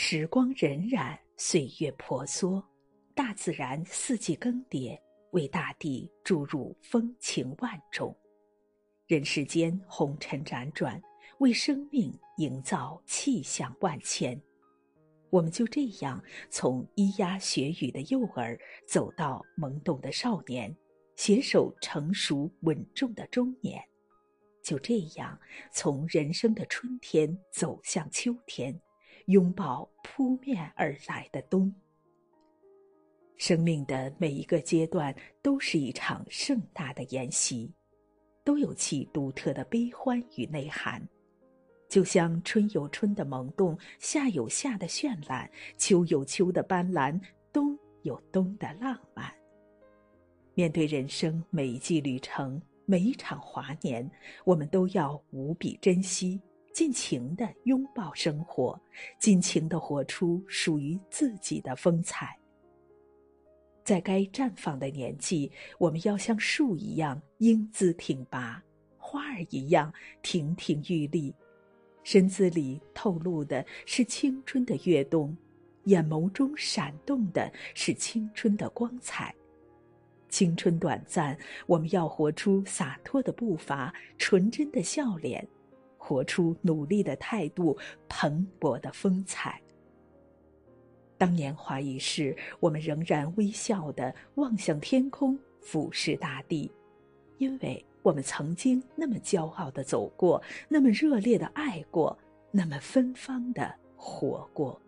时光荏苒，岁月婆娑，大自然四季更迭，为大地注入风情万种；人世间红尘辗转，为生命营造气象万千。我们就这样从咿呀学语的幼儿走到懵懂的少年，携手成熟稳重的中年，就这样从人生的春天走向秋天，拥抱扑面而来的冬。生命的每一个阶段都是一场盛大的宴席，都有其独特的悲欢与内涵。就像春有春的萌动，夏有夏的绚烂，秋有秋的斑斓，冬有冬的浪漫。面对人生每一季旅程，每一场华年，我们都要无比珍惜，尽情的拥抱生活，尽情的活出属于自己的风采。在该绽放的年纪，我们要像树一样英姿挺拔，花儿一样亭亭玉立。身子里透露的是青春的跃动，眼眸中闪动的是青春的光彩。青春短暂，我们要活出洒脱的步伐、纯真的笑脸，活出努力的态度、蓬勃的风采。当年华已逝，我们仍然微笑的望向天空，俯视大地，因为。我们曾经那么骄傲的走过，那么热烈的爱过，那么芬芳的活过。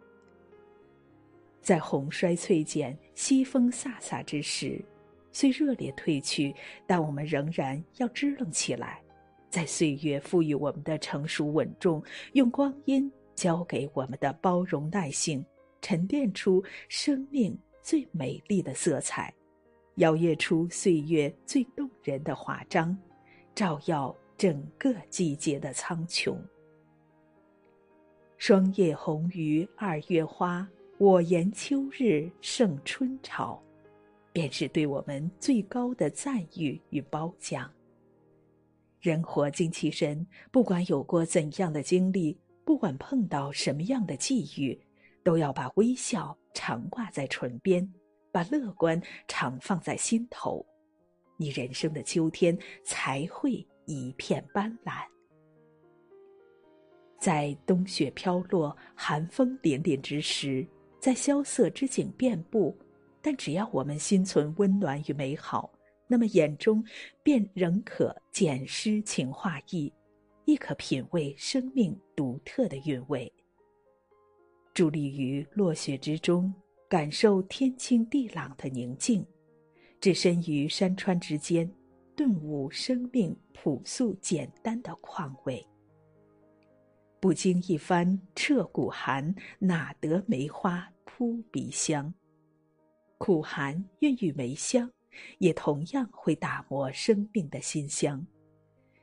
在红衰翠减、西风飒飒之时，虽热烈褪去，但我们仍然要支棱起来，在岁月赋予我们的成熟稳重，用光阴交给我们的包容耐性，沉淀出生命最美丽的色彩，摇曳出岁月最动人的华章。照耀整个季节的苍穹。霜叶红于二月花，我言秋日胜春潮，便是对我们最高的赞誉与褒奖。人活精气神，不管有过怎样的经历，不管碰到什么样的际遇，都要把微笑常挂在唇边，把乐观常放在心头。你人生的秋天才会一片斑斓。在冬雪飘落、寒风凛凛之时，在萧瑟之景遍布，但只要我们心存温暖与美好，那么眼中便仍可见诗情画意，亦可品味生命独特的韵味。伫立于落雪之中，感受天清地朗的宁静。置身于山川之间，顿悟生命朴素简单的况味。不经一番彻骨寒，哪得梅花扑鼻香？苦寒孕育梅香，也同样会打磨生命的馨香。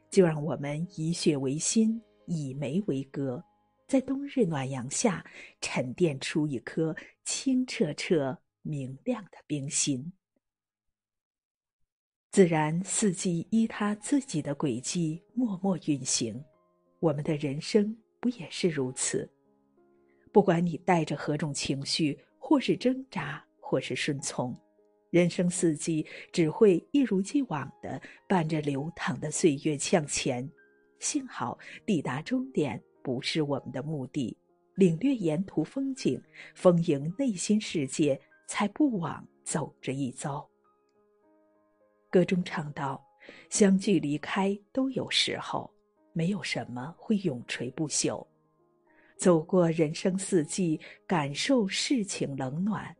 就让我们以雪为心，以梅为歌，在冬日暖阳下沉淀出一颗清澈澈、明亮的冰心。自然四季依它自己的轨迹默默运行，我们的人生不也是如此？不管你带着何种情绪，或是挣扎，或是顺从，人生四季只会一如既往的伴着流淌的岁月向前。幸好抵达终点不是我们的目的，领略沿途风景，丰盈内心世界，才不枉走这一遭。歌中唱道：“相聚离开都有时候，没有什么会永垂不朽。走过人生四季，感受世情冷暖，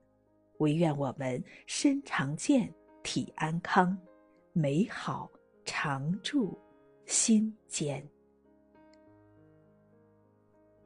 唯愿我们身常健，体安康，美好常驻心间。”